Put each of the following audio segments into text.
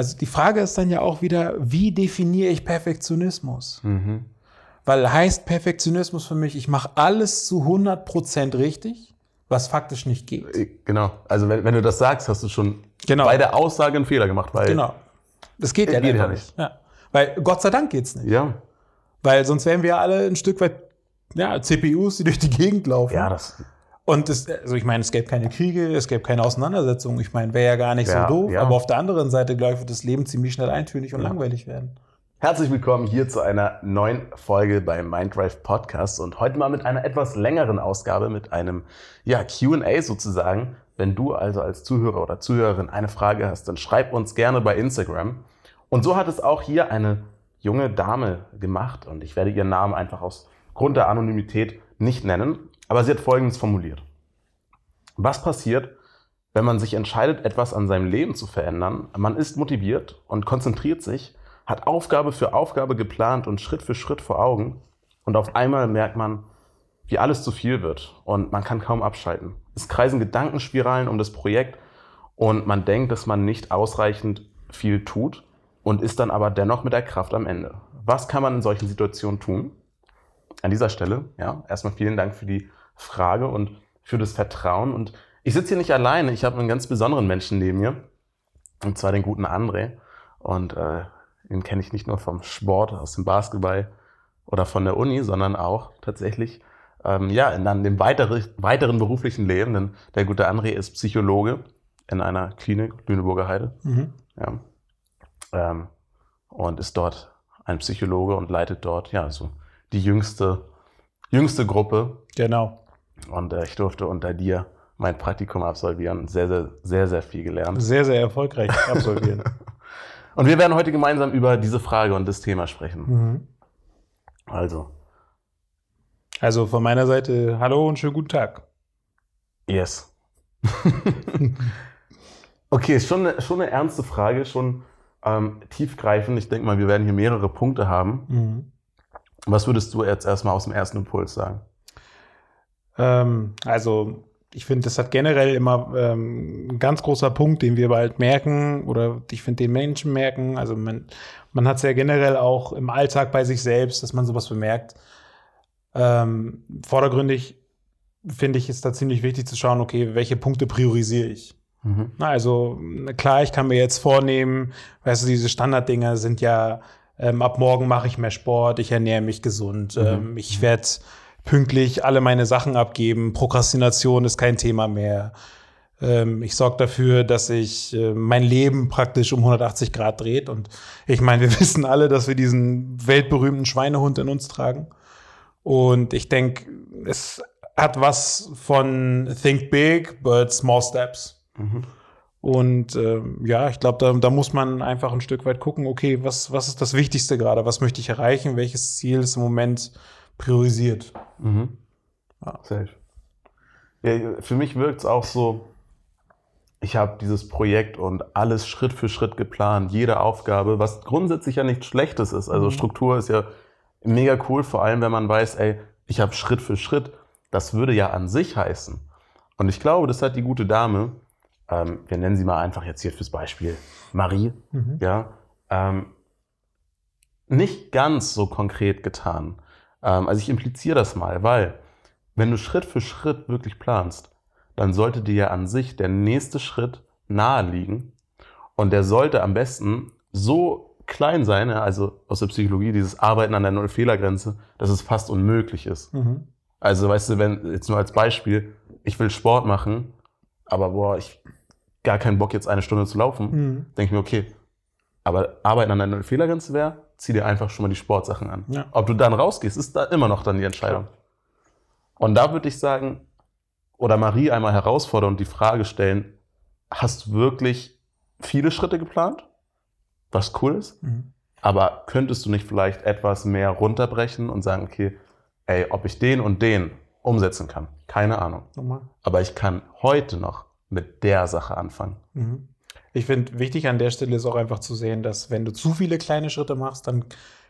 Also die Frage ist dann ja auch wieder, wie definiere ich Perfektionismus? Mhm. Weil heißt Perfektionismus für mich, ich mache alles zu 100% richtig, was faktisch nicht geht. Äh, Genau. Also wenn, wenn du das sagst, hast du schon Genau. bei der Aussage einen Fehler gemacht, weil Genau. Das geht ja Geht ja nicht. Ja. Weil Gott sei Dank geht's nicht. ja, Weil sonst wären wir alle ein Stück weit ja, CPUs, die durch die Gegend laufen. ja, das Und es, also ich meine, es gäbe keine Kriege, es gäbe keine Auseinandersetzungen. Ich meine, wäre ja gar nicht Ja, so doof. ja. Aber auf der anderen Seite, glaube ich, wird das Leben ziemlich schnell eintönig und langweilig werden. Herzlich willkommen hier zu einer neuen Folge beim Minddrive Podcast und heute mal mit einer etwas längeren Ausgabe, mit einem ja, QA sozusagen. Wenn du also als Zuhörer oder Zuhörerin eine Frage hast, dann schreib uns gerne bei Instagram. Und so hat es auch hier eine junge Dame gemacht und ich werde ihren Namen einfach aus Grund der Anonymität nicht nennen, aber sie hat Folgendes formuliert. Was passiert, wenn man sich entscheidet, etwas an seinem Leben zu verändern? Man ist motiviert und konzentriert sich, hat Aufgabe für Aufgabe geplant und Schritt für Schritt vor Augen und auf einmal merkt man, wie alles zu viel wird und man kann kaum abschalten. Es kreisen Gedankenspiralen um das Projekt und man denkt, dass man nicht ausreichend viel tut und ist dann aber dennoch mit der Kraft am Ende. Was kann man in solchen Situationen tun? An dieser Stelle, ja, erstmal vielen Dank für die Frage und für das Vertrauen. Und ich sitze hier nicht alleine, ich habe einen ganz besonderen Menschen neben mir, und zwar den guten André. Und äh, den kenne ich nicht nur vom Sport, aus dem Basketball oder von der Uni, sondern auch tatsächlich ähm, ja, in dann dem weitere, weiteren beruflichen Leben. Denn der gute André ist Psychologe in einer Klinik, Lüneburger Heide. Ja. Ähm, und ist dort ein Psychologe und leitet dort ja so die jüngste, jüngste Gruppe. Genau. Und äh, ich durfte unter dir mein Praktikum absolvieren. und Sehr, sehr, sehr, sehr viel gelernt. Sehr, sehr erfolgreich absolvieren. Und wir werden heute gemeinsam über diese Frage und das Thema sprechen. mhm. Also, Also von meiner Seite, hallo und schönen guten Tag. yes. okay, schon eine, schon eine ernste Frage, schon ähm, tiefgreifend. Ich denke mal, wir werden hier mehrere Punkte haben. Mhm. Was würdest du jetzt erstmal aus dem ersten Impuls sagen? Ähm, also ich finde, das hat generell immer ähm, ein ganz großer Punkt, den wir bald merken oder ich finde, den Menschen merken. Also man, man hat es ja generell auch im Alltag bei sich selbst, dass man sowas bemerkt. Ähm, vordergründig finde ich, ist da ziemlich wichtig zu schauen, okay, welche Punkte priorisiere ich. Mhm. Na, also klar, ich kann mir jetzt vornehmen, weißt du, diese Standarddinger sind ja, ähm, ab morgen mache ich mehr Sport, ich ernähre mich gesund, Mhm. ähm, ich werde pünktlich alle meine Sachen abgeben, Prokrastination ist kein Thema mehr. Ähm, ich sorge dafür, dass sich äh, mein Leben praktisch um 180 Grad dreht. Und ich meine, wir wissen alle, dass wir diesen weltberühmten Schweinehund in uns tragen. Und ich denke, es hat was von Think Big, but Small Steps. Mhm. Und ähm, ja, ich glaube, da, da muss man einfach ein Stück weit gucken, okay, was, was ist das Wichtigste gerade? Was möchte ich erreichen? Welches Ziel ist im Moment priorisiert? Mhm. Ja. Safe. Ja, für mich wirkt es auch so, ich habe dieses Projekt und alles Schritt für Schritt geplant, jede Aufgabe, was grundsätzlich ja nichts Schlechtes ist. Also Mhm. Struktur ist ja mega cool, vor allem wenn man weiß, ey, ich habe Schritt für Schritt. Das würde ja an sich heißen. Und ich glaube, das hat die gute Dame, ähm, wir nennen sie mal einfach jetzt hier fürs Beispiel Marie, Mhm. ja, ähm, nicht ganz so konkret getan. Ähm, also ich impliziere das mal, weil wenn du Schritt für Schritt wirklich planst, dann sollte dir ja an sich der nächste Schritt nahe liegen und der sollte am besten so klein sein, also aus der Psychologie dieses Arbeiten an der Null-Fehler-Grenze, dass es fast unmöglich ist. Mhm. Also weißt du, wenn jetzt nur als Beispiel, ich will Sport machen, aber boah, ich gar keinen Bock jetzt eine Stunde zu laufen, Mhm. denke ich mir, okay, aber arbeiten an deiner Fehlergrenze wäre, zieh dir einfach schon mal die Sportsachen an. Ja. Ob du dann rausgehst, ist da immer noch dann die Entscheidung. Und da würde ich sagen, oder Marie einmal herausfordern und die Frage stellen, hast du wirklich viele Schritte geplant? Was cool ist. Mhm. Aber könntest du nicht vielleicht etwas mehr runterbrechen und sagen, okay, ey, ob ich den und den umsetzen kann? Keine Ahnung. Nochmal. Aber ich kann heute noch mit der Sache anfangen. Mhm. Ich finde, wichtig an der Stelle ist auch einfach zu sehen, dass wenn du zu viele kleine Schritte machst, dann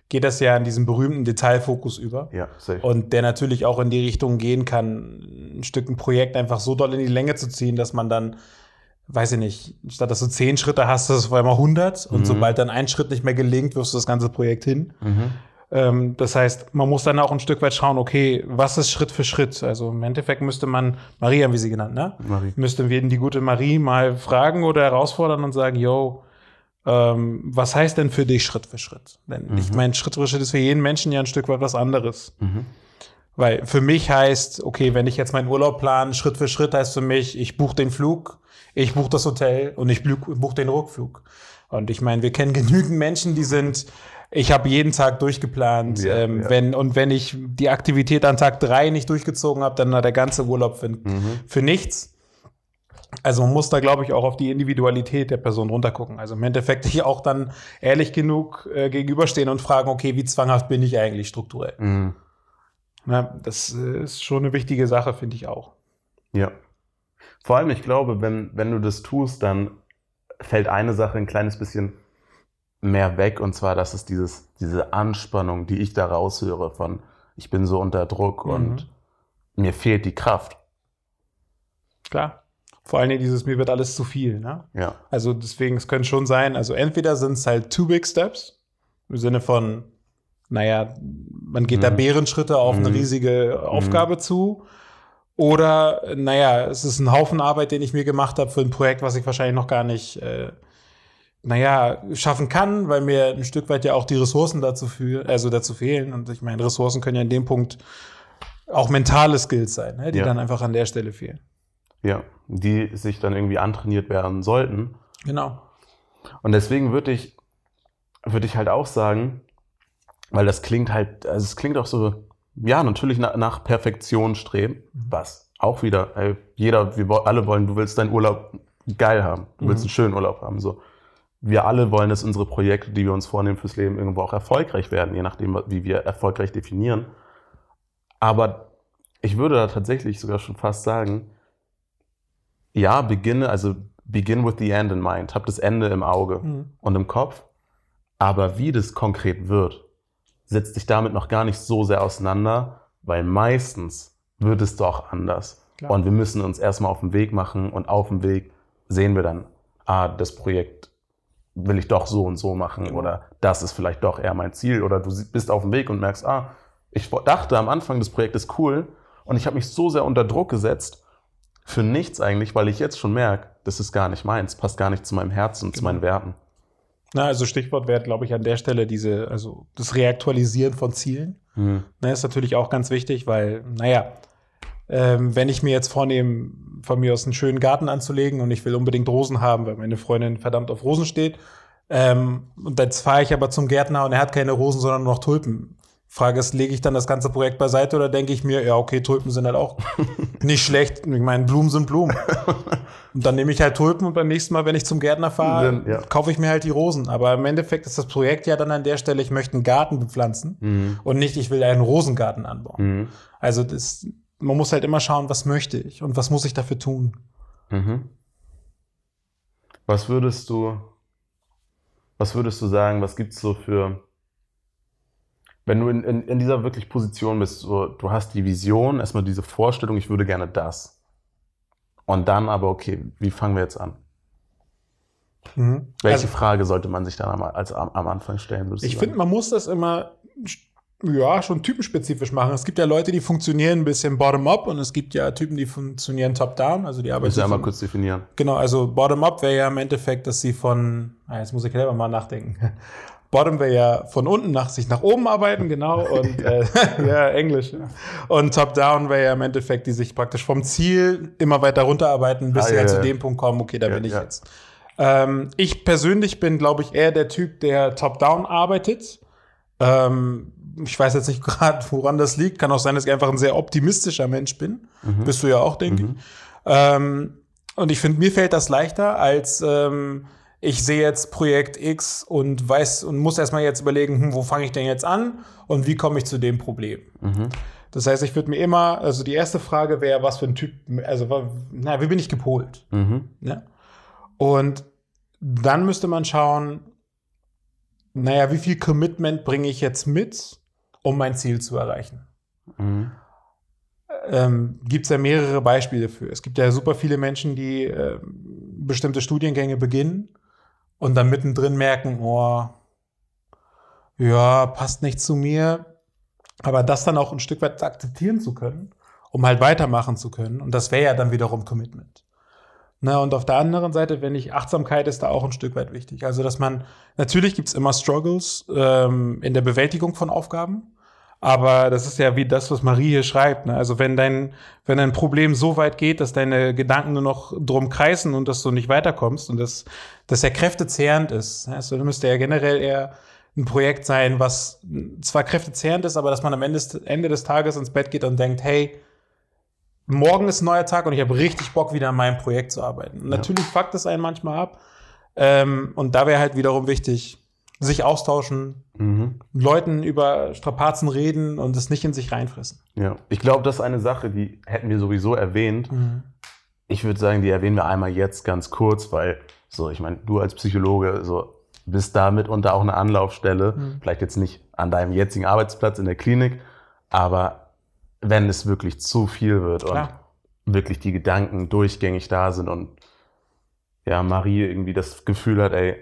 geht das ja in diesen berühmten Detailfokus über. Ja, safe. Und der natürlich auch in die Richtung gehen kann, ein Stück ein Projekt einfach so doll in die Länge zu ziehen, dass man dann weiß ich nicht, statt dass du zehn Schritte hast, hast du auf einmal 100 und Mhm. sobald dann ein Schritt nicht mehr gelingt, wirfst du das ganze Projekt hin. Ähm, das heißt, man muss dann auch ein Stück weit schauen, okay, was ist Schritt für Schritt? Also im Endeffekt müsste man, Marie haben wir sie genannt, ne? Marie. Müssten wir die gute Marie mal fragen oder herausfordern und sagen, yo, ähm, was heißt denn für dich Schritt für Schritt? Denn ich meine, Schritt für Schritt ist für jeden Menschen ja ein Stück weit was anderes. Weil für mich heißt, okay, wenn ich jetzt meinen Urlaub plane, Schritt für Schritt heißt für mich, ich buche den Flug, ich buche das Hotel und ich buche den Rückflug. Und ich meine, wir kennen genügend Menschen, die sind, ich habe jeden Tag durchgeplant. Ja, ähm, ja. Wenn, und wenn ich die Aktivität an Tag drei nicht durchgezogen habe, dann war der ganze Urlaub für, für nichts. Also man muss da, glaube ich, auch auf die Individualität der Person runtergucken. Also im Endeffekt hier auch dann ehrlich genug äh, gegenüberstehen und fragen, okay, wie zwanghaft bin ich eigentlich strukturell? Mhm. Na, das äh, ist schon eine wichtige Sache, finde ich auch. Ja. Vor allem, ich glaube, wenn, wenn du das tust, dann fällt eine Sache ein kleines bisschen mehr weg. Und zwar, das ist dieses, diese Anspannung, die ich da raushöre von, ich bin so unter Druck Mhm. und mir fehlt die Kraft. Klar. Vor allen Dingen dieses, mir wird alles zu viel. Ne? Ja. Also deswegen, es könnte schon sein, also entweder sind es halt two big steps, im Sinne von, naja, man geht da Mhm. Bärenschritte auf eine Mhm. riesige Aufgabe zu. Oder, naja, es ist ein Haufen Arbeit, den ich mir gemacht habe für ein Projekt, was ich wahrscheinlich noch gar nicht, äh, naja, schaffen kann, weil mir ein Stück weit ja auch die Ressourcen dazu, für, also dazu fehlen. Und ich meine, Ressourcen können ja in dem Punkt auch mentale Skills sein, ne, die Ja. dann einfach an der Stelle fehlen. Ja. Die sich dann irgendwie antrainiert werden sollten. Genau. Und deswegen würde ich, würde ich halt auch sagen, weil das klingt halt, also es klingt auch so, ja, natürlich nach, nach Perfektion streben, was auch wieder, ey, jeder, wir alle wollen, du willst deinen Urlaub geil haben, du willst Mhm. einen schönen Urlaub haben, so. Wir alle wollen, dass unsere Projekte, die wir uns vornehmen fürs Leben, irgendwo auch erfolgreich werden, je nachdem, wie wir erfolgreich definieren. Aber ich würde da tatsächlich sogar schon fast sagen, ja, beginne, also begin with the end in mind. Hab das Ende im Auge Mhm. und im Kopf. Aber wie das konkret wird, setzt dich damit noch gar nicht so sehr auseinander, weil meistens wird es doch anders. Klar. Und wir müssen uns erstmal auf den Weg machen und auf dem Weg sehen wir dann, ah, das Projekt will ich doch so und so machen Genau. oder das ist vielleicht doch eher mein Ziel oder du bist auf dem Weg und merkst, ah, ich dachte am Anfang des Projektes cool und ich habe mich so sehr unter Druck gesetzt für nichts eigentlich, weil ich jetzt schon merke, das ist gar nicht meins, passt gar nicht zu meinem Herzen und zu Genau. meinen Werten. Na, also Stichwort wäre, glaube ich, an der Stelle diese, also das Reaktualisieren von Zielen. Mhm. Ne, ist natürlich auch ganz wichtig, weil, naja, ähm, wenn ich mir jetzt vornehme, von mir aus einen schönen Garten anzulegen und ich will unbedingt Rosen haben, weil meine Freundin verdammt auf Rosen steht, ähm, und jetzt fahre ich aber zum Gärtner und er hat keine Rosen, sondern nur noch Tulpen. Frage ist, lege ich dann das ganze Projekt beiseite oder denke ich mir, ja, okay, Tulpen sind halt auch nicht schlecht. Ich meine, Blumen sind Blumen. Und dann nehme ich halt Tulpen und beim nächsten Mal, wenn ich zum Gärtner fahre, ja. kaufe ich mir halt die Rosen. Aber im Endeffekt ist das Projekt ja dann an der Stelle, ich möchte einen Garten bepflanzen Mhm. und nicht, ich will einen Rosengarten anbauen. Mhm. Also das, man muss halt immer schauen, was möchte ich und was muss ich dafür tun. Mhm. Was würdest du, was würdest du sagen, was gibt's so für, wenn du in, in, in dieser wirklich Position bist, so, du hast die Vision, erstmal diese Vorstellung, ich würde gerne das. Und dann aber, okay, wie fangen wir jetzt an? Welche Also, Frage sollte man sich dann am, als, am, am Anfang stellen? ich finde, man muss das immer ja, schon typenspezifisch machen. Es gibt ja Leute, die funktionieren ein bisschen bottom-up und es gibt ja Typen, die funktionieren top-down. Also die arbeiten Willst du einmal kurz definieren? Genau, also Bottom-up wäre ja im Endeffekt, dass sie von, ah, jetzt muss ich selber mal nachdenken. Bottom wäre ja von unten nach sich nach oben arbeiten, genau. Und ja, äh, ja Englisch. Und Top-down wäre ja im Endeffekt, die sich praktisch vom Ziel immer weiter runterarbeiten, bis Ah, sie ja, halt ja. zu dem Punkt kommen, okay, da bin ich jetzt. Ähm, ich persönlich bin, glaube ich, eher der Typ, der Top-down arbeitet. Ähm, ich weiß jetzt nicht gerade, woran das liegt. Kann auch sein, dass ich einfach ein sehr optimistischer Mensch bin. Mhm. Bist du ja auch, denke ich. Ähm, und ich finde, mir fällt das leichter, als ähm, ich sehe jetzt Projekt X und weiß und muss erstmal jetzt überlegen, hm, wo fange ich denn jetzt an und wie komme ich zu dem Problem. Mhm. Das heißt, ich würde mir immer, also die erste Frage wäre, was für ein Typ, also na, wie bin ich gepolt? Mhm. Ne? Und dann müsste man schauen, naja, wie viel Commitment bringe ich jetzt mit, um mein Ziel zu erreichen? Mhm. ähm, gibt es ja mehrere Beispiele für. Es gibt ja super viele Menschen, die äh, bestimmte Studiengänge beginnen und dann mittendrin merken, oh, ja, passt nicht zu mir, aber das dann auch ein Stück weit akzeptieren zu können, um halt weitermachen zu können. Und das wäre ja dann wiederum Commitment. Na, und auf der anderen Seite, wenn ich Achtsamkeit ist da auch ein Stück weit wichtig. Also, dass man, natürlich gibt's immer Struggles ähm, in der Bewältigung von Aufgaben. Aber das ist ja wie das, was Marie hier schreibt. Ne? Also wenn dein, wenn dein Problem so weit geht, dass deine Gedanken nur noch drum kreisen und dass du nicht weiterkommst und dass das ja kräftezehrend ist. Also dann müsste ja generell eher ein Projekt sein, was zwar kräftezehrend ist, aber dass man am Ende, Ende des Tages ins Bett geht und denkt, hey, morgen ist ein neuer Tag und ich habe richtig Bock, wieder an meinem Projekt zu arbeiten. Ja. Natürlich fuckt es einen manchmal ab. Ähm, und da wäre halt wiederum wichtig, sich austauschen, mhm. Leuten über Strapazen reden und es nicht in sich reinfressen. Ja, ich glaube, das ist eine Sache, die hätten wir sowieso erwähnt. Mhm. Ich würde sagen, die erwähnen wir einmal jetzt ganz kurz, weil so, ich meine, du als Psychologe so bist da mitunter auch eine Anlaufstelle, mhm. vielleicht jetzt nicht an deinem jetzigen Arbeitsplatz in der Klinik, aber wenn es wirklich zu viel wird Klar. und wirklich die Gedanken durchgängig da sind und ja, Marie irgendwie das Gefühl hat, ey,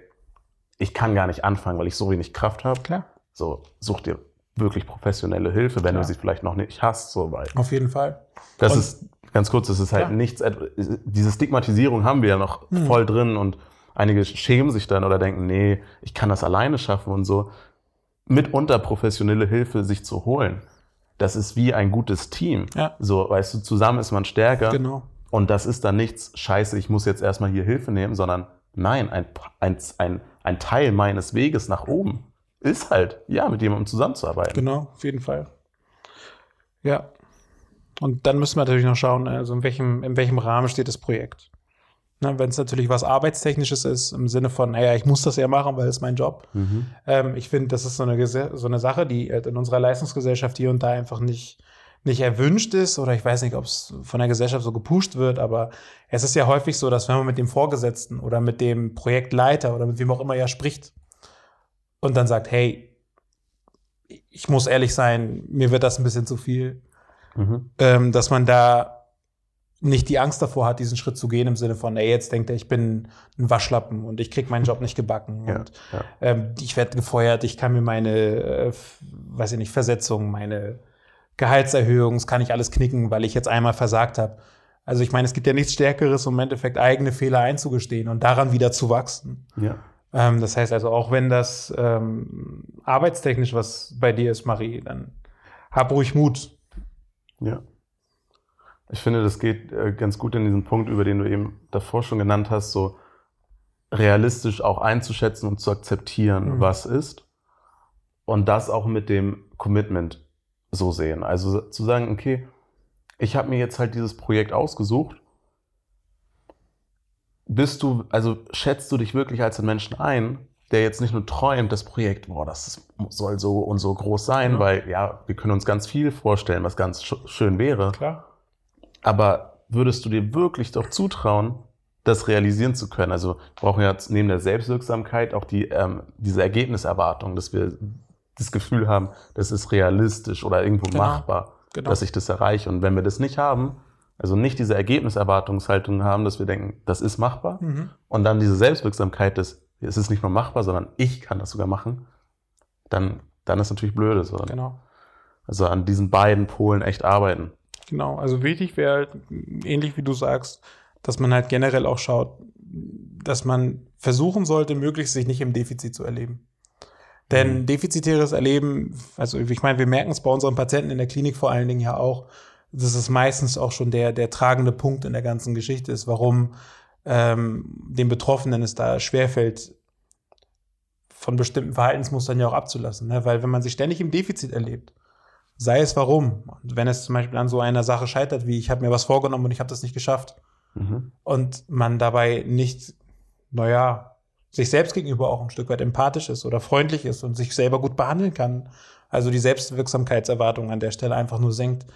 ich kann gar nicht anfangen, weil ich so wenig Kraft habe. Klar. So, such dir wirklich professionelle Hilfe, wenn Klar. du sie vielleicht noch nicht hast, so weil. Auf jeden Fall. Das und ist ganz kurz, das ist halt Klar. nichts, diese Stigmatisierung haben wir ja noch hm. voll drin und einige schämen sich dann oder denken, nee, ich kann das alleine schaffen und so. Mitunter professionelle Hilfe sich zu holen. Das ist wie ein gutes Team. Ja. So, weißt du, zusammen ist man stärker. Genau. Und das ist dann nichts, scheiße, ich muss jetzt erstmal hier Hilfe nehmen, sondern nein, ein, ein, ein, ein Teil meines Weges nach oben ist halt, ja, mit jemandem zusammenzuarbeiten. Genau, auf jeden Fall. Ja. Und dann müssen wir natürlich noch schauen, also in welchem, in welchem Rahmen steht das Projekt. Ne, Wenn es natürlich was Arbeitstechnisches ist, im Sinne von, naja, ich muss das ja machen, weil es mein Job. Mhm. Ähm, ich finde, das ist so eine, so eine Sache, die halt in unserer Leistungsgesellschaft hier und da einfach nicht, nicht erwünscht ist oder ich weiß nicht, ob es von der Gesellschaft so gepusht wird, aber es ist ja häufig so, dass wenn man mit dem Vorgesetzten oder mit dem Projektleiter oder mit wem auch immer ja spricht und dann sagt, hey, ich muss ehrlich sein, mir wird das ein bisschen zu viel, mhm. ähm, dass man da nicht die Angst davor hat, diesen Schritt zu gehen, im Sinne von, ey, jetzt denkt er, ich bin ein Waschlappen und ich krieg meinen Job nicht gebacken ja, und ja. Ähm, ich werde gefeuert, ich kann mir meine, äh, weiß ich nicht, Versetzung, meine Gehaltserhöhung, das kann ich alles knicken, weil ich jetzt einmal versagt habe. Also ich meine, es gibt ja nichts Stärkeres, um im Endeffekt eigene Fehler einzugestehen und daran wieder zu wachsen. Ja. Ähm, das heißt also, auch wenn das ähm, arbeitstechnisch was bei dir ist, Marie, dann hab ruhig Mut. Ja. Ich finde, das geht äh, ganz gut in diesen Punkt, über den du eben davor schon genannt hast, so realistisch auch einzuschätzen und zu akzeptieren, mhm. was ist. Und das auch mit dem Commitment so sehen. Also zu sagen, okay, ich habe mir jetzt halt dieses Projekt ausgesucht. Bist du, also schätzt du dich wirklich als einen Menschen ein, der jetzt nicht nur träumt, das Projekt, boah, das soll so und so groß sein, ja. weil ja, wir können uns ganz viel vorstellen, was ganz schön wäre. Klar. Aber würdest du dir wirklich doch zutrauen, das realisieren zu können? Also wir brauchen ja neben der Selbstwirksamkeit auch die, ähm, diese Ergebniserwartung, dass wir das Gefühl haben, das ist realistisch oder irgendwo genau. machbar, genau. dass ich das erreiche. Und wenn wir das nicht haben, also nicht diese Ergebniserwartungshaltung haben, dass wir denken, das ist machbar, mhm. und dann diese Selbstwirksamkeit, dass es ist nicht nur machbar, sondern ich kann das sogar machen, dann, dann ist natürlich blöde. So. Genau. Also an diesen beiden Polen echt arbeiten. Genau, also wichtig wäre halt, ähnlich wie du sagst, dass man halt generell auch schaut, dass man versuchen sollte, möglichst sich nicht im Defizit zu erleben. Denn mhm. defizitäres Erleben, also ich meine, wir merken es bei unseren Patienten in der Klinik vor allen Dingen ja auch, dass es meistens auch schon der, der tragende Punkt in der ganzen Geschichte ist, warum ähm, dem Betroffenen es da schwerfällt, von bestimmten Verhaltensmustern ja auch abzulassen. Ne? Weil wenn man sich ständig im Defizit erlebt, sei es warum. Und wenn es zum Beispiel an so einer Sache scheitert, wie ich habe mir was vorgenommen und ich habe das nicht geschafft. Mhm. Und man dabei nicht, naja, sich selbst gegenüber auch ein Stück weit empathisch ist oder freundlich ist und sich selber gut behandeln kann. Also die Selbstwirksamkeitserwartung an der Stelle einfach nur senkt,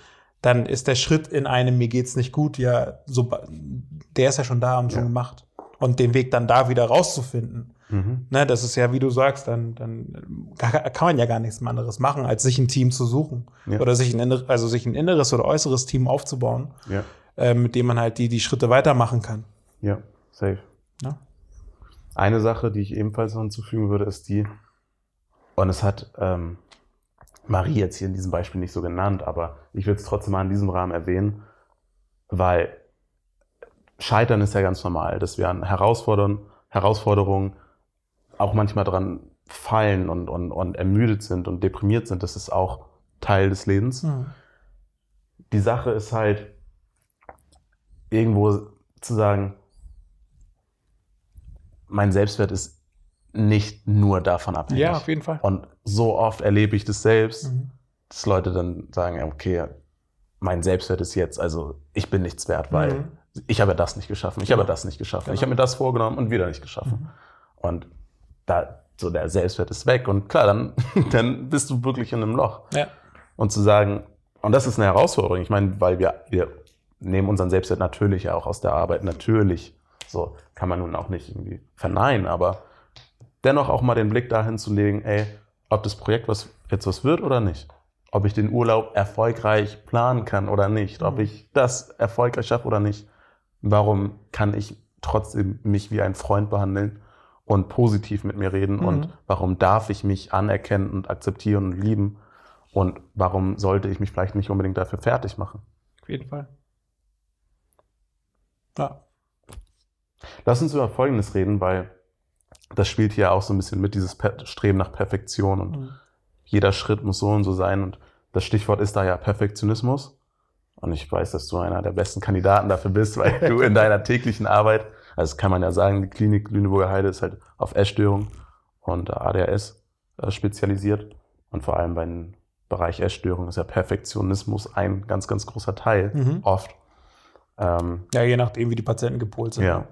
dann ist der Schritt in einem, mir geht's nicht gut, ja, so, der ist ja schon da und schon gemacht. Und den Weg dann da wieder rauszufinden, Mhm. Ne, das ist ja, wie du sagst, dann, dann kann man ja gar nichts anderes machen, als sich ein Team zu suchen. Ja. Oder sich ein, also sich ein inneres oder äußeres Team aufzubauen, ja. äh, mit dem man halt die, die Schritte weitermachen kann. Ja, safe. Ja. Eine Sache, die ich ebenfalls noch hinzufügen würde, ist die, und es hat ähm, Marie jetzt hier in diesem Beispiel nicht so genannt, aber ich will es trotzdem mal in diesem Rahmen erwähnen, weil Scheitern ist ja ganz normal, dass wir an Herausfordern, Herausforderungen auch manchmal dran fallen und, und, und ermüdet sind und deprimiert sind. Das ist auch Teil des Lebens. Mhm. Die Sache ist halt, irgendwo zu sagen, mein Selbstwert ist nicht nur davon abhängig. Ja, auf jeden Fall. Und so oft erlebe ich das selbst, Mhm. dass Leute dann sagen, ja, okay, mein Selbstwert ist jetzt, also ich bin nichts wert, weil Mhm. ich habe das nicht geschaffen, ich Genau. habe das nicht geschaffen, Genau. ich habe mir das vorgenommen und wieder nicht geschaffen. Mhm. Und da, so der Selbstwert ist weg und klar, dann, dann bist du wirklich in einem Loch. Ja. Und zu sagen, und das ist eine Herausforderung, ich meine, weil wir, wir nehmen unseren Selbstwert natürlich ja auch aus der Arbeit, natürlich, so kann man nun auch nicht irgendwie verneinen, aber dennoch auch mal den Blick dahin zu legen, ey, ob das Projekt was, jetzt was wird oder nicht. Ob ich den Urlaub erfolgreich planen kann oder nicht. Ob Mhm. ich das erfolgreich schaffe oder nicht. Warum kann ich trotzdem mich wie ein Freund behandeln und positiv mit mir reden? Mhm. Und warum darf ich mich anerkennen und akzeptieren und lieben? Und warum sollte ich mich vielleicht nicht unbedingt dafür fertig machen? Auf jeden Fall. Ja. Lass uns über Folgendes reden, weil das spielt hier auch so ein bisschen mit, dieses Per- Streben nach Perfektion und Mhm. jeder Schritt muss so und so sein. Und das Stichwort ist da ja Perfektionismus. Und ich weiß, dass du einer der besten Kandidaten dafür bist, weil du in deiner täglichen Arbeit, also das kann man ja sagen, die Klinik Lüneburger Heide ist halt auf Essstörung und ADHS äh, spezialisiert. Und vor allem beim Bereich Essstörung ist ja Perfektionismus ein ganz, ganz großer Teil, Mhm. oft. Ähm, ja, je nachdem, wie die Patienten gepolt sind. ja.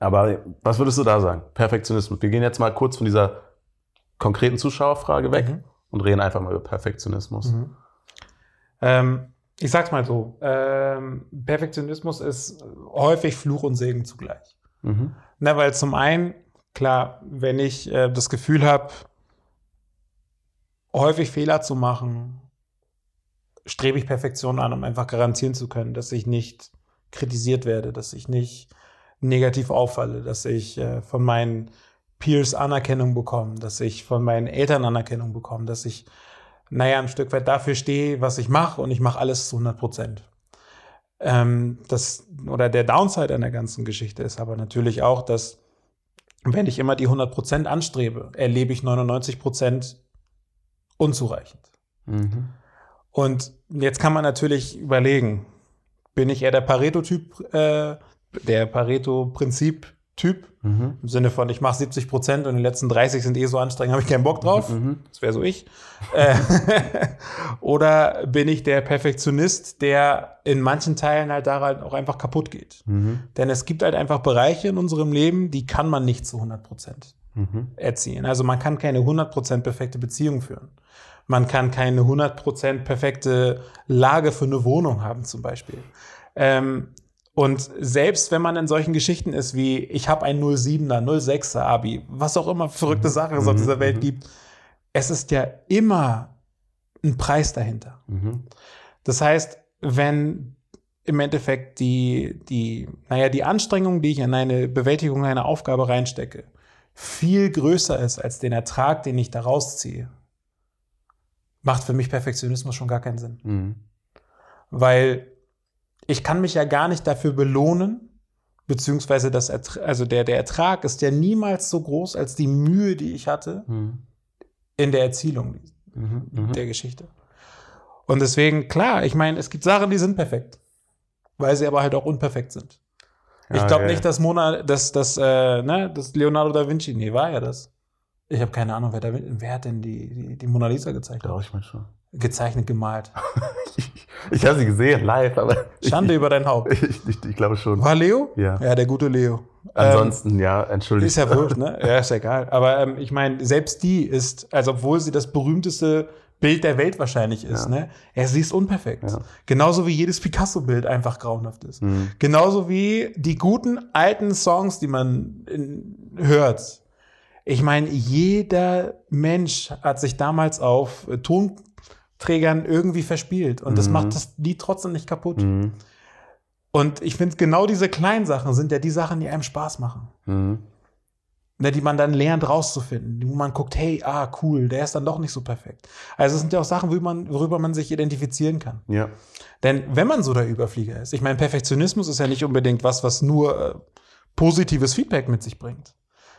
Aber was würdest du da sagen? Perfektionismus. Wir gehen jetzt mal kurz von dieser konkreten Zuschauerfrage weg Mhm. und reden einfach mal über Perfektionismus. Mhm. Ähm, ich sag's mal so: ähm, Perfektionismus ist häufig Fluch und Segen zugleich. Mhm. Na, weil zum einen, klar, wenn ich äh, das Gefühl habe, häufig Fehler zu machen, strebe ich Perfektion an, um einfach garantieren zu können, dass ich nicht kritisiert werde, dass ich nicht negativ auffalle, dass ich äh, von meinen Peers Anerkennung bekomme, dass ich von meinen Eltern Anerkennung bekomme, dass ich, naja, ein Stück weit dafür stehe, was ich mache und ich mache alles zu 100 Prozent. Ähm, das, oder der Downside an der ganzen Geschichte ist aber natürlich auch, dass wenn ich immer die 100 Prozent anstrebe, erlebe ich 99 Prozent unzureichend. Mhm. Und jetzt kann man natürlich überlegen, bin ich eher der Pareto-Typ, äh, der Pareto-Prinzip-Typ, Mhm. im Sinne von, ich mache 70 Prozent und die letzten 30 sind eh so anstrengend, habe ich keinen Bock drauf. Mhm. Das wäre so ich. Äh, Oder bin ich der Perfektionist, der in manchen Teilen halt daran auch einfach kaputt geht? Mhm. Denn es gibt halt einfach Bereiche in unserem Leben, die kann man nicht zu 100 Prozent Mhm. erzielen. Also man kann keine 100% perfekte Beziehung führen. Man kann keine 100% perfekte Lage für eine Wohnung haben zum Beispiel. Ähm, und selbst wenn man in solchen Geschichten ist wie, ich habe ein 07er, 06er Abi, was auch immer verrückte Sachen es auf Mhm, dieser Welt mhm. gibt, es ist ja immer ein Preis dahinter. Mhm. Das heißt, wenn im Endeffekt die, die, naja, die Anstrengung, die ich in eine Bewältigung einer Aufgabe reinstecke, viel größer ist als den Ertrag, den ich daraus ziehe, macht für mich Perfektionismus schon gar keinen Sinn. Mhm. Weil ich kann mich ja gar nicht dafür belohnen, beziehungsweise das Ertra also der, der Ertrag ist ja niemals so groß als die Mühe, die ich hatte Mhm. in der Erzielung Mhm. Mhm. der Geschichte. Und deswegen, klar, ich meine, es gibt Sachen, die sind perfekt, weil sie aber halt auch unperfekt sind. ich Ja, glaube ja, nicht, dass Mona, dass, dass, äh, ne, dass Leonardo da Vinci, nee, war ja das. Ich habe keine Ahnung, wer, da, wer hat denn die, die, die Mona Lisa gezeichnet? Glaube ich mal schon. Gezeichnet, gemalt. Ich, ich habe sie gesehen, live, aber ich, Schande über dein Haupt. ich, ich, ich glaube schon. War Leo? Ja. Ja, der gute Leo. Ansonsten, ja, Ähm, entschuldigt. ist ja wurscht, ne? Ja, ist ja egal. Aber ähm, ich meine, selbst die ist, also obwohl sie das berühmteste Bild der Welt wahrscheinlich ist, Ja. ne? Ja, sie ist unperfekt. Ja. Genauso wie jedes Picasso-Bild einfach grauenhaft ist. Mhm. Genauso wie die guten alten Songs, die man in, hört. Ich meine, jeder Mensch hat sich damals auf äh, Tonträgern irgendwie verspielt. Und das Mhm. macht das Lied trotzdem nicht kaputt. Mhm. Und ich finde, genau diese kleinen Sachen sind ja die Sachen, die einem Spaß machen. Mhm. Ne, die man dann lernt rauszufinden, wo man guckt, hey, ah, cool, der ist dann doch nicht so perfekt. Also es sind ja auch Sachen, worüber man, worüber man sich identifizieren kann. Ja. Denn wenn man so der Überflieger ist, ich meine, Perfektionismus ist ja nicht unbedingt was, was nur äh, positives Feedback mit sich bringt.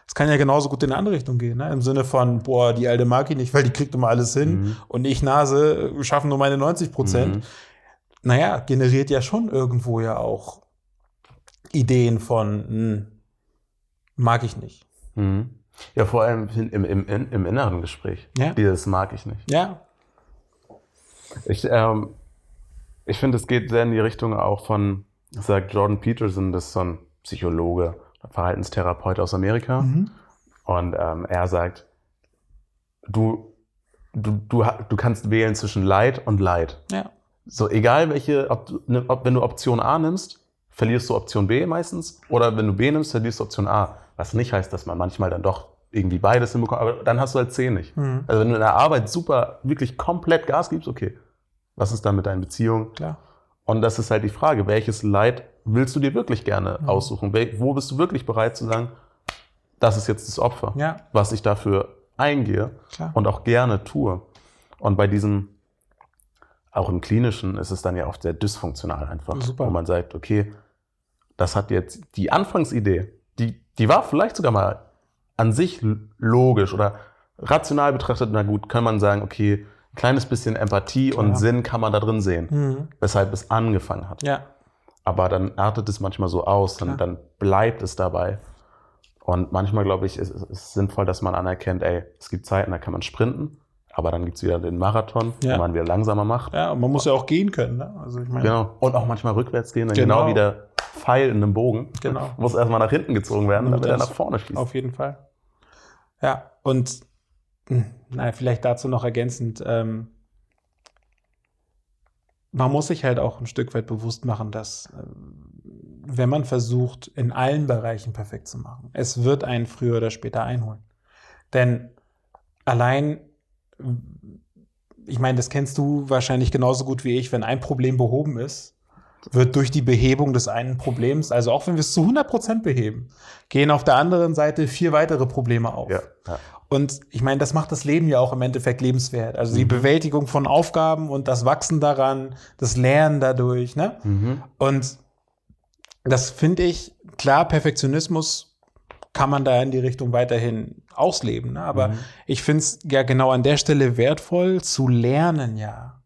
Es kann ja genauso gut in eine andere Richtung gehen, ne? im Sinne von, boah, die alte mag ich nicht, weil die kriegt immer alles hin Mhm. und ich Nase schaffen nur meine 90 Prozent. Mhm. Naja, generiert ja schon irgendwo ja auch Ideen von, hm, mag ich nicht. Mhm. Ja, vor allem im, im, im, im inneren Gespräch. Ja. Dieses mag ich nicht. Ja, Ich, ähm, ich finde, es geht sehr in die Richtung auch von, sagt Jordan Peterson, das ist so ein Psychologe, Verhaltenstherapeut aus Amerika. Mhm. Und ähm, er sagt, du, du, du, du kannst wählen zwischen Leid und Leid. ja, So, egal welche, ob, du- ne, ob, wenn du Option A nimmst, verlierst du Option B meistens. Oder wenn du B nimmst, verlierst du Option A. Was nicht heißt, dass man manchmal dann doch irgendwie beides hinbekommt, aber dann hast du halt C nicht. Mhm. Also wenn du in der Arbeit super, wirklich komplett Gas gibst, okay. Was ist dann mit deinen Beziehungen? klar. Und das ist halt die Frage, welches Leid willst du dir wirklich gerne Mhm. aussuchen? Wo bist du wirklich bereit zu sagen, das ist jetzt das Opfer, Ja, was ich dafür eingehe klar. und auch gerne tue. Und bei diesem, auch im Klinischen, ist es dann ja oft sehr dysfunktional einfach, Super. wo man sagt, okay, das hat jetzt die Anfangsidee, die, die war vielleicht sogar mal an sich logisch oder rational betrachtet, na gut, kann man sagen, okay, ein kleines bisschen Empathie und Ja. Sinn kann man da drin sehen, Mhm. weshalb es angefangen hat. Ja, Aber dann artet es manchmal so aus, dann, dann bleibt es dabei. Und manchmal, glaube ich, ist ist es sinnvoll, dass man anerkennt, ey, es gibt Zeiten, da kann man sprinten, aber dann gibt es wieder den Marathon, Ja. wo man wieder langsamer macht. ja, und man muss ja auch gehen können. Ne? Also ich meine, Genau. Und auch manchmal rückwärts gehen, dann Genau. genau, wie der Pfeil in einem Bogen. Genau. Muss erstmal nach hinten gezogen werden, damit er nach vorne schießt. Auf jeden Fall. Ja, und hm, na, vielleicht dazu noch ergänzend, ähm, man muss sich halt auch ein Stück weit bewusst machen, dass ähm, wenn man versucht, in allen Bereichen perfekt zu machen, es wird einen früher oder später einholen. Denn allein, ich meine, das kennst du wahrscheinlich genauso gut wie ich, wenn ein Problem behoben ist, wird durch die Behebung des einen Problems, also auch wenn wir es zu 100% beheben, gehen auf der anderen Seite vier weitere Probleme auf. Ja. ja. Und ich meine, das macht das Leben ja auch im Endeffekt lebenswert. Also die Mhm. Bewältigung von Aufgaben und das Wachsen daran, das Lernen dadurch. Ne? Mhm. Und das finde ich, klar, Perfektionismus kann man da in die Richtung weiterhin ausleben. Ne? Aber Mhm. ich finde es ja genau an der Stelle wertvoll zu lernen, ja.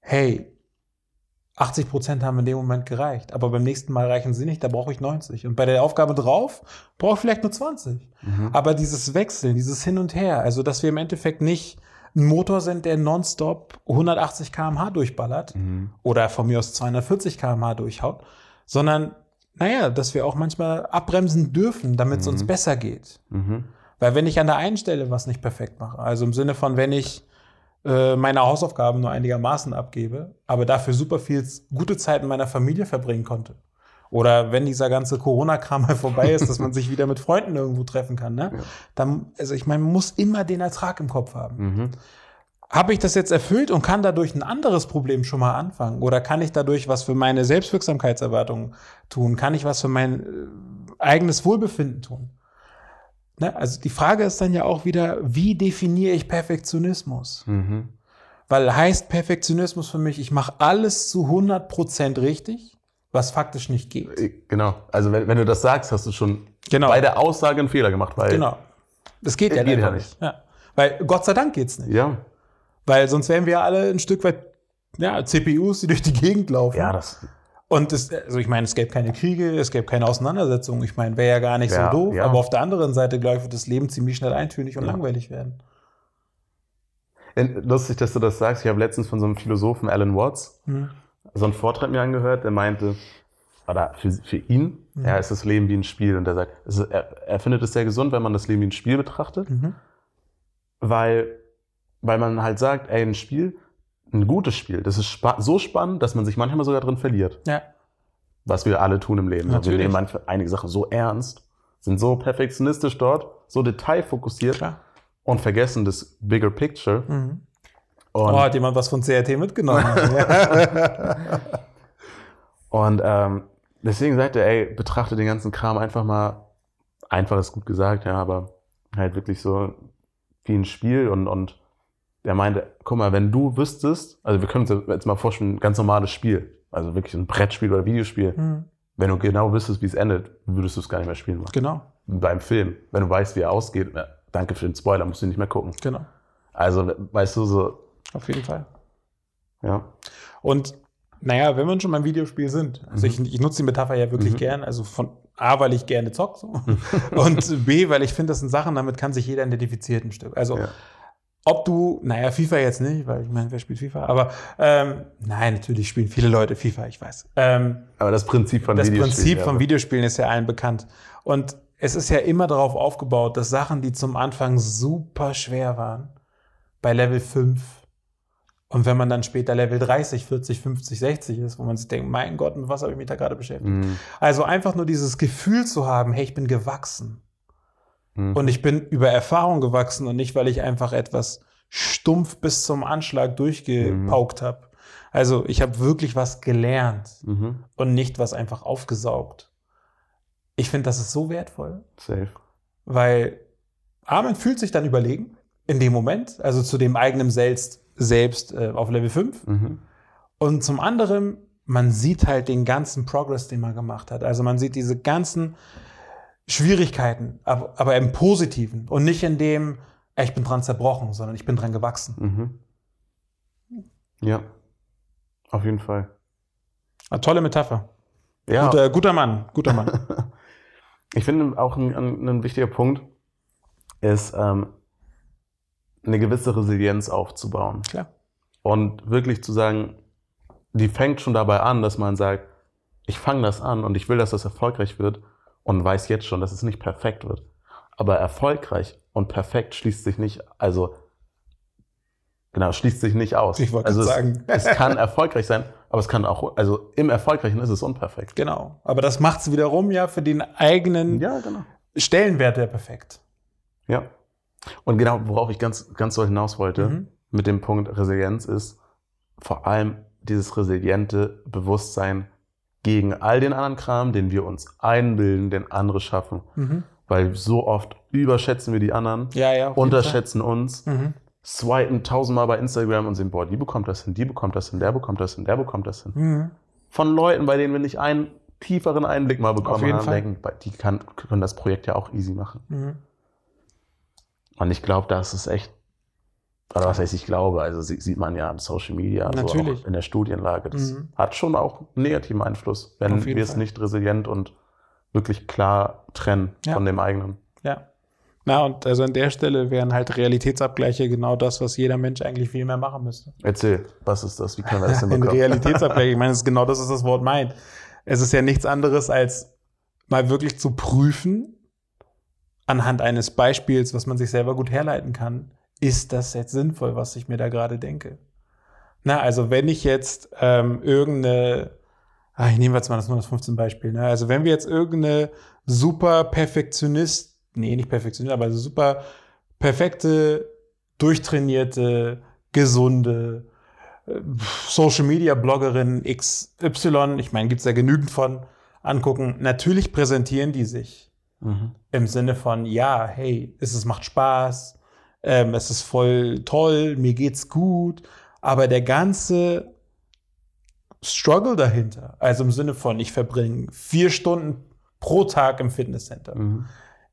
Hey, 80 Prozent haben in dem Moment gereicht, aber beim nächsten Mal reichen sie nicht, da brauche ich 90. Und bei der Aufgabe drauf brauche ich vielleicht nur 20. Mhm. Aber dieses Wechseln, dieses Hin und Her, also dass wir im Endeffekt nicht ein Motor sind, der nonstop 180 km/h durchballert Mhm. oder von mir aus 240 km/h durchhaut, sondern naja, dass wir auch manchmal abbremsen dürfen, damit es Mhm. uns besser geht. Mhm. Weil wenn ich an der einen Stelle was nicht perfekt mache, also im Sinne von, wenn ich meine Hausaufgaben nur einigermaßen abgebe, aber dafür super viel gute Zeit in meiner Familie verbringen konnte. Oder wenn dieser ganze Corona-Kram mal vorbei ist, dass man sich wieder mit Freunden irgendwo treffen kann, ne? Ja. Dann, also ich meine, man muss immer den Ertrag im Kopf haben. Mhm. Habe ich das jetzt erfüllt und kann dadurch ein anderes Problem schon mal anfangen? Oder kann ich dadurch was für meine Selbstwirksamkeitserwartungen tun? Kann ich was für mein äh, eigenes Wohlbefinden tun? Ne? Also die Frage ist dann ja auch wieder, wie definiere ich Perfektionismus? Mhm. Weil heißt Perfektionismus für mich, ich mache alles zu 100% richtig, was faktisch nicht geht. Äh, Genau. Also wenn, wenn du das sagst, hast du schon Genau. bei der Aussage einen Fehler gemacht, weil Genau. Das geht ja Geht einfach ja nicht. Ja. Weil Gott sei Dank geht's nicht. ja, Weil sonst wären wir ja alle ein Stück weit ja, CPUs, die durch die Gegend laufen. ja, das Und es, also ich meine, es gäbe keine Kriege, es gäbe keine Auseinandersetzungen. Ich meine, wäre ja gar nicht Ja, so doof. ja. Aber auf der anderen Seite, glaube ich, wird das Leben ziemlich schnell eintönig und Ja. langweilig werden. lustig, dass du das sagst. Ich habe letztens von so einem Philosophen Alan Watts Hm. so einen Vortrag mir angehört, der meinte, oder für, für ihn, Mhm. ja, ist das Leben wie ein Spiel. Und er sagt, ist, er, er findet es sehr gesund, wenn man das Leben wie ein Spiel betrachtet, Mhm. weil, weil man halt sagt, ey, ein Spiel, ein gutes Spiel, das ist spa so spannend, dass man sich manchmal sogar drin verliert. Ja, Was wir alle tun im Leben. Wir Natürlich. nehmen manche, einige Sachen so ernst, sind so perfektionistisch dort, so detailfokussiert klar. und vergessen das Bigger Picture. Mhm. Oh, hat jemand was von CRT mitgenommen? Und ähm, deswegen sagt er, ey, betrachte den ganzen Kram einfach mal, einfach ist gut gesagt, ja, aber halt wirklich so wie ein Spiel und, und der meinte, guck mal, wenn du wüsstest, also wir können uns jetzt mal vorstellen, ein ganz normales Spiel, also wirklich ein Brettspiel oder Videospiel, Mhm. wenn du genau wüsstest, wie es endet, würdest du es gar nicht mehr spielen machen. Genau, Beim Film, wenn du weißt, wie er ausgeht, ja, danke für den Spoiler, musst du nicht mehr gucken. genau. Also, weißt du, so, Auf jeden Fall. ja. Und naja, wenn wir schon beim Videospiel sind, also ich, ich nutze die Metapher ja wirklich Mhm. gern, also von A, weil ich gerne zock so, und B, weil ich finde, das sind Sachen, damit kann sich jeder identifizieren ein Stück. Also Ja. Ob du, naja, FIFA jetzt nicht, weil ich meine, wer spielt FIFA? Aber ähm, nein, natürlich spielen viele Leute FIFA, ich weiß. Ähm, Aber das Prinzip von das Videospielen. Prinzip ja, von Videospielen ist ja allen bekannt. Und es ist ja immer darauf aufgebaut, dass Sachen, die zum Anfang super schwer waren, bei Level 5 und wenn man dann später Level 30, 40, 50, 60 ist, wo man sich denkt, mein Gott, mit was habe ich mich da gerade beschäftigt? Mhm. Also einfach nur dieses Gefühl zu haben, hey, ich bin gewachsen. Mhm. Und ich bin über Erfahrung gewachsen und nicht, weil ich einfach etwas stumpf bis zum Anschlag durchgepaukt habe. Also ich habe wirklich was gelernt Mhm. und nicht was einfach aufgesaugt. Ich finde, das ist so wertvoll, Safe. weil Armin fühlt sich dann überlegen in dem Moment, also zu dem eigenen Selbst, selbst äh, auf Level 5. Mhm. Und zum anderen, man sieht halt den ganzen Progress, den man gemacht hat. Also man sieht diese ganzen Schwierigkeiten, aber, aber im Positiven und nicht in dem, "Ey, ich bin dran zerbrochen, sondern ich bin dran gewachsen. Mhm. Ja. Auf jeden Fall. Eine tolle Metapher. Ja. Guter, guter Mann, guter Mann. Ich finde auch ein, ein, ein wichtiger Punkt ist, ähm, eine gewisse Resilienz aufzubauen. Klar. Und wirklich zu sagen, die fängt schon dabei an, dass man sagt, ich fange das an und ich will, dass das erfolgreich wird und weiß jetzt schon, dass es nicht perfekt wird. Aber erfolgreich und perfekt schließt sich nicht, also genau, schließt sich nicht aus. Ich wollte also es, sagen. es kann erfolgreich sein, aber es kann auch, also im Erfolgreichen ist es unperfekt. Genau. Aber das macht es wiederum ja für den eigenen Ja, genau. Stellenwert ja perfekt. Ja. Und genau, worauf ich ganz, ganz so hinaus wollte, Mhm. mit dem Punkt Resilienz ist vor allem dieses resiliente Bewusstsein gegen all den anderen Kram, den wir uns einbilden, den andere schaffen. Mhm. Weil so oft überschätzen wir die anderen, Ja, ja. unterschätzen uns. Mhm. swipen tausendmal bei Instagram und sehen, boah, die bekommt das hin, die bekommt das hin, der bekommt das hin, der bekommt das hin. Mhm. Von Leuten, bei denen wir nicht einen tieferen Einblick mal bekommen haben, Fall. denken, die kann, können das Projekt ja auch easy machen. Mhm. Und ich glaube, das ist echt, oder was heißt ich glaube, also sie- sieht man ja an Social Media, so Natürlich. auch in der Studienlage. Das Mhm. hat schon auch einen negativen Einfluss, wenn wir es nicht resilient und wirklich klar trennen Ja. von dem eigenen. Ja. Na, und also an der Stelle wären halt Realitätsabgleiche genau das, was jeder Mensch eigentlich viel mehr machen müsste. Erzähl, was ist das? Wie können wir das Ein hinbekommen? Realitätsabgleich, ich meine, es ist genau das, was das Wort meint. Es ist ja nichts anderes, als mal wirklich zu prüfen, anhand eines Beispiels, was man sich selber gut herleiten kann, ist das jetzt sinnvoll, was ich mir da gerade denke? Na, also wenn ich jetzt ähm, irgendeine, ah, ich nehme jetzt mal das 15 Beispiel, ne? also wenn wir jetzt irgendeine super Perfektionist, nee, nicht Perfektionist, aber super perfekte, durchtrainierte, gesunde, äh, Social Media Bloggerin XY, ich meine, gibt es ja genügend von, angucken. Natürlich präsentieren die sich Mhm. im Sinne von, ja, hey, es, es macht Spaß, ähm, es ist voll toll, mir geht's gut, aber der ganze Struggle dahinter, also im Sinne von, ich verbringe vier Stunden pro Tag im Fitnesscenter. Mhm.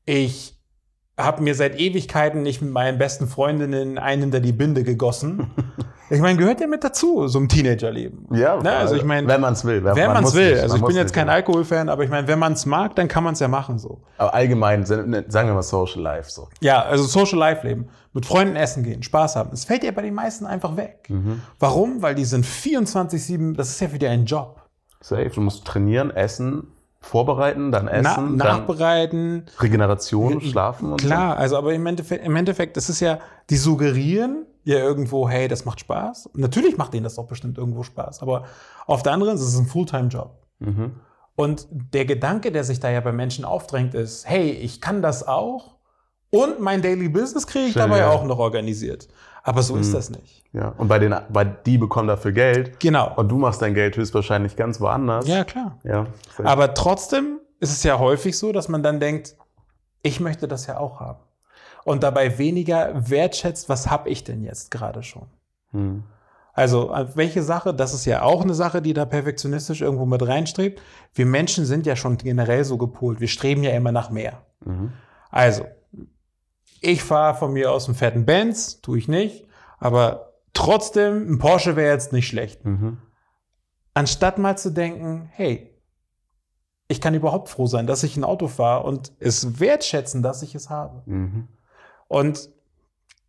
Ich habe mir seit Ewigkeiten nicht mit meinen besten Freundinnen einen hinter die Binde gegossen. Ich meine, gehört ja mit dazu, so ein Teenagerleben. Ja, Na, also ich meine, wenn man es will. Wenn man es will. nicht, Also ich bin jetzt kein. Alkoholfan, aber ich meine, wenn man es mag, dann kann man es ja machen so. Aber allgemein, sagen wir mal Social Life so. Ja, also Social Life Leben. Mit Freunden essen gehen, Spaß haben. Das fällt ja bei den meisten einfach weg. Mhm. Warum? Weil die sind 24-7, das ist ja für die ein Job. Safe, du musst trainieren, essen, vorbereiten, dann Na, essen, dann nachbereiten. Regeneration, schlafen und Klar, also aber im Endeffekt, im Endeffekt, das ist ja, die suggerieren ja irgendwo, hey, das macht Spaß. Natürlich macht denen das doch bestimmt irgendwo Spaß. Aber auf der anderen Seite ist es ein Fulltime-Job. so. Mhm. Und der Gedanke, der sich da ja bei Menschen aufdrängt, ist, hey, ich kann das auch Und mein Daily Business kriege ich Schön, dabei ja. auch noch organisiert. Aber so ist Mhm. das nicht. Ja. Und bei den, bei die bekommen dafür Geld Genau. und du machst dein Geld höchstwahrscheinlich ganz woanders. Ja, klar. Ja. safe. Aber trotzdem ist es ja häufig so, dass man dann denkt, ich möchte das ja auch haben. Und dabei weniger wertschätzt, was habe ich denn jetzt gerade schon? Hm. Also, auf welche Sache, das ist ja auch eine Sache, die da perfektionistisch irgendwo mit reinstrebt. Wir Menschen sind ja schon generell so gepolt. Wir streben ja immer nach mehr. Mhm. Also, ich fahre von mir aus einen fetten Benz, tue ich nicht, aber trotzdem, ein Porsche wäre jetzt nicht schlecht. Mhm. Anstatt mal zu denken, hey, ich kann überhaupt froh sein, dass ich ein Auto fahre und es wertschätzen, dass ich es habe. Mhm. Und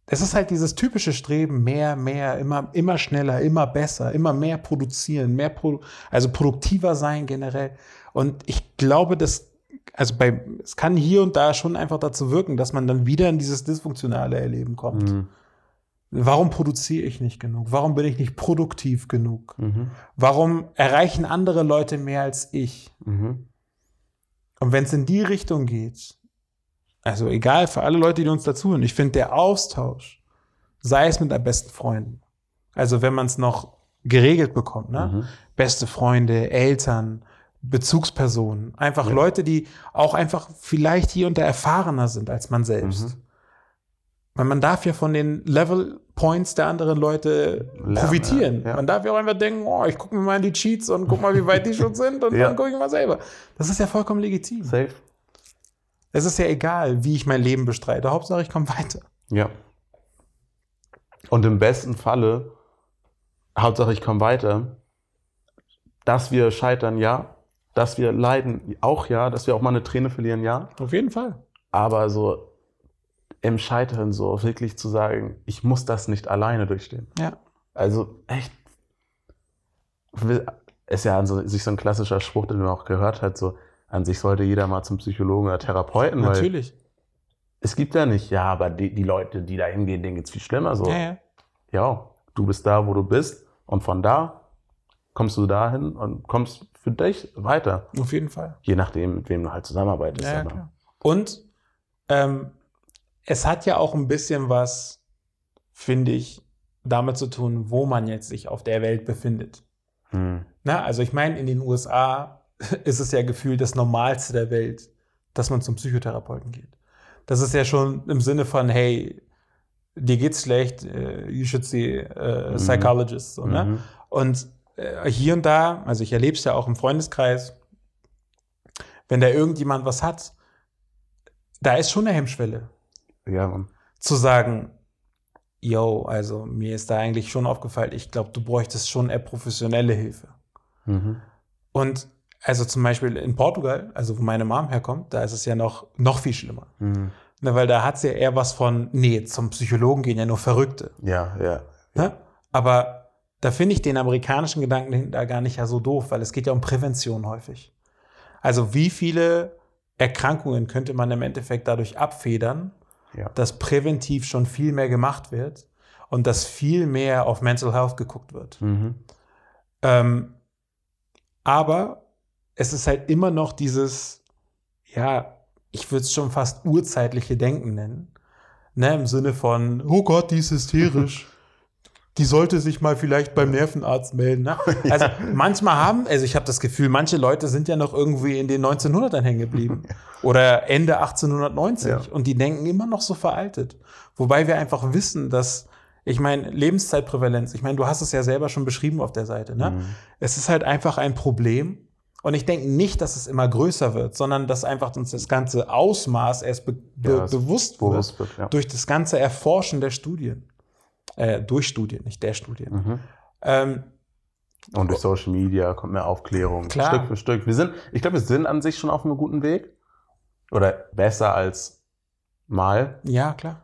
es ist halt dieses typische Streben, mehr, mehr, immer, immer schneller, immer besser, immer mehr produzieren, mehr, Pro also produktiver sein generell. Und ich glaube, dass, also bei, es kann hier und da schon einfach dazu wirken, dass man dann wieder in dieses dysfunktionale Erleben kommt. Mhm. Warum produziere ich nicht genug? Warum bin ich nicht produktiv genug? Mhm. Warum erreichen andere Leute mehr als ich? Mhm. Und wenn es in die Richtung geht, also egal für alle Leute, die uns dazuhören, ich finde der Austausch, sei es mit der besten Freunden, also wenn man es noch geregelt bekommt, ne? Mhm. beste Freunde, Eltern, Bezugspersonen, einfach Ja. Leute, die auch einfach vielleicht hier und da erfahrener sind als man selbst. Mhm. Weil man darf ja von den Level Points der anderen Leute Lernen, profitieren. ja. Man darf ja auch einfach denken, oh, ich gucke mir mal in die Cheats und guck mal, wie weit die schon sind und Ja. dann gucke ich mal selber. Das ist ja vollkommen legitim. Safe. Es ist ja egal, wie ich mein Leben bestreite. Hauptsache, ich komme weiter. Ja. Und im besten Falle, Hauptsache ich komme weiter, dass wir scheitern, ja. Dass wir leiden, auch ja. Dass wir auch mal eine Träne verlieren, ja. Auf jeden Fall. Aber so im Scheitern so wirklich zu sagen, ich muss das nicht alleine durchstehen. Ja. Also echt, ist ja an so, sich so ein klassischer Spruch, den man auch gehört hat, so an sich sollte jeder mal zum Psychologen oder Therapeuten, Natürlich. es gibt ja nicht, ja, aber die, die Leute, die da hingehen, denen geht's viel schlimmer. So, Ja, ja. ja, du bist da, wo du bist und von da kommst du dahin und kommst für dich weiter. Auf jeden Fall. Je nachdem, mit wem du halt zusammenarbeitest. Ja, ja. Und ähm, es hat ja auch ein bisschen was, finde ich, damit zu tun, wo man jetzt sich auf der Welt befindet. Hm. Na, also ich meine, in den USA ist es ja gefühlt das Normalste der Welt, dass man zum Psychotherapeuten geht. Das ist ja schon im Sinne von, hey, dir geht's schlecht, äh, you should see a Mhm. psychologist. So, ne? Mhm. Und äh, hier und da, also ich erlebe es ja auch im Freundeskreis, wenn da irgendjemand was hat, da ist schon eine Hemmschwelle Ja, Mann. zu sagen, yo, also mir ist da eigentlich schon aufgefallen, ich glaube, du bräuchtest schon eher professionelle Hilfe. Mhm. Und also zum Beispiel in Portugal, also wo meine Mom herkommt, da ist es ja noch, noch viel schlimmer. Mhm. Ne, weil da hat sie ja eher was von, nee, zum Psychologen gehen ja nur Verrückte. Ja, ja. Ne? Aber da finde ich den amerikanischen Gedanken da gar nicht ja so doof, weil es geht ja um Prävention häufig. Also wie viele Erkrankungen könnte man im Endeffekt dadurch abfedern, Ja. dass präventiv schon viel mehr gemacht wird und dass viel mehr auf Mental Health geguckt wird. Mhm. Ähm, aber es ist halt immer noch dieses, ja, ich würde es schon fast urzeitliche Denken nennen. Ne, Im Sinne von, oh Gott, die ist hysterisch. die sollte sich mal vielleicht beim Nervenarzt melden. Ne? Also manchmal haben, also ich habe das Gefühl, manche Leute sind ja noch irgendwie in den 1900ern hängen geblieben. Oder Ende 1890. Ja. Und die denken immer noch so veraltet. Wobei wir einfach wissen, dass, ich meine, Lebenszeitprävalenz, ich meine, du hast es ja selber schon beschrieben auf der Seite. Ne? Mhm. Es ist halt einfach ein Problem. Und ich denke nicht, dass es immer größer wird, sondern dass einfach uns das ganze Ausmaß erst be be Ja, bewusst, bewusst wird wird, ja. durch das ganze Erforschen der Studien. Äh, durch Studien, nicht der Studien. Mhm. Ähm, Und durch Social Media kommt mehr Aufklärung. Klar. Stück für Stück. Wir sind, ich glaube, wir sind an sich schon auf einem guten Weg. Oder besser als mal. ja, klar.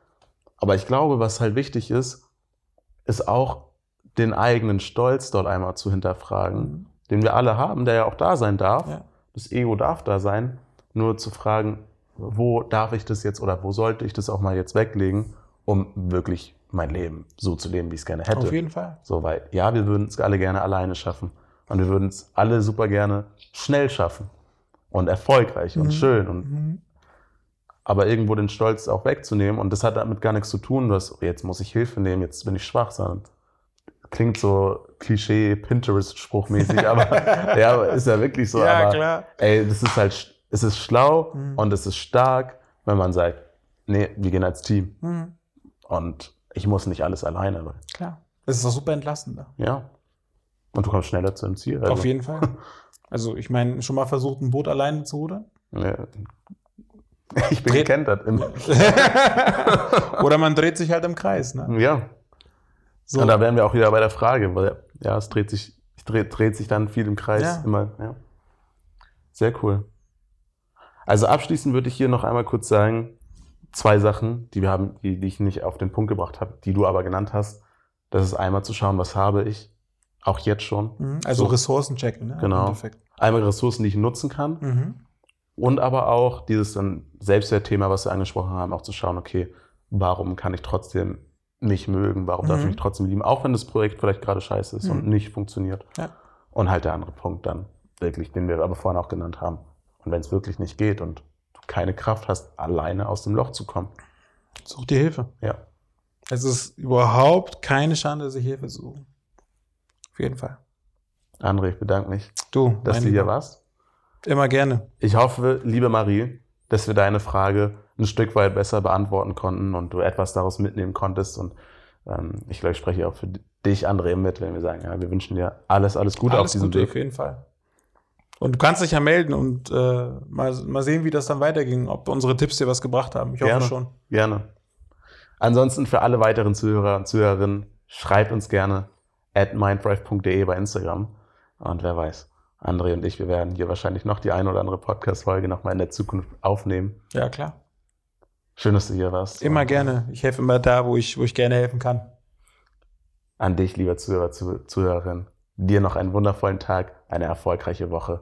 Aber ich glaube, was halt wichtig ist, ist auch den eigenen Stolz dort einmal zu hinterfragen, den wir alle haben, der ja auch da sein darf. Ja. Das Ego darf da sein. Nur zu fragen, wo darf ich das jetzt oder wo sollte ich das auch mal jetzt weglegen, um wirklich mein Leben so zu leben, wie ich es gerne hätte. Auf jeden Fall. So, weil ja, wir würden es alle gerne alleine schaffen. Und wir würden es alle super gerne schnell schaffen. Und erfolgreich und Mhm. schön. Und, Mhm. aber irgendwo den Stolz auch wegzunehmen. Und das hat damit gar nichts zu tun, dass oh, jetzt muss ich Hilfe nehmen, jetzt bin ich schwach, sondern klingt so Klischee, Pinterest-Spruchmäßig, aber ja, ist ja wirklich so. Ja, aber, klar. Ey, das ist halt, es ist schlau Mhm. und es ist stark, wenn man sagt, nee, wir gehen als Team. Mhm. Und ich muss nicht alles alleine, weil, Klar. Das ist auch super entlastender. ja. Und du kommst schneller zu dem Ziel. Also, Auf jeden Fall. Also, ich meine, schon mal versucht, ein Boot alleine zu rudern? Ja. Ich bin gekentert. Oder man dreht sich halt im Kreis. Ne? ja. So. Und da wären wir auch wieder bei der Frage, weil ja, es dreht sich, es dreht, dreht sich dann viel im Kreis Ja. immer. Ja. Sehr cool. Also abschließend würde ich hier noch einmal kurz sagen, zwei Sachen, die wir haben, die, die ich nicht auf den Punkt gebracht habe, die du aber genannt hast. Das ist einmal zu schauen, was habe ich, auch jetzt schon. Mhm. Also So. Ressourcen checken, ne? Genau. Einmal Ressourcen, die ich nutzen kann. Mhm. Und aber auch dieses dann Selbstwertthema, was wir angesprochen haben, auch zu schauen, okay, warum kann ich trotzdem mich mögen, warum darf ich Mhm. mich trotzdem lieben, auch wenn das Projekt vielleicht gerade scheiße ist und Mhm. nicht funktioniert. Ja. Und halt der andere Punkt dann wirklich, den wir aber vorhin auch genannt haben. Und wenn es wirklich nicht geht und keine Kraft hast, alleine aus dem Loch zu kommen. Such dir Hilfe. Ja. Es ist überhaupt keine Schande, sich Hilfe zu suchen. Auf jeden Fall. André, ich bedanke mich, Du, dass du hier warst. Immer gerne. Ich hoffe, liebe Marie, dass wir deine Frage ein Stück weit besser beantworten konnten und du etwas daraus mitnehmen konntest. Und ähm, ich glaube, ich spreche auch für dich, André, mit, wenn wir sagen, ja, wir wünschen dir alles, alles Gute auf Alles diesem Gute, Weg. auf jeden Fall. Und du kannst dich ja melden und äh, mal, mal sehen, wie das dann weiterging, ob unsere Tipps dir was gebracht haben. Ich hoffe Gerne. schon. Gerne. Ansonsten für alle weiteren Zuhörer und Zuhörerinnen, schreibt uns gerne at minddrive.de bei Instagram. Und wer weiß, André und ich, wir werden hier wahrscheinlich noch die eine oder andere Podcast-Folge nochmal in der Zukunft aufnehmen. Ja, klar. Schön, dass du hier warst. Immer Und gerne. Ich helfe immer da, wo ich, wo ich gerne helfen kann. An dich, lieber Zuhörer, Zuh- Zuhörerin, dir noch einen wundervollen Tag, eine erfolgreiche Woche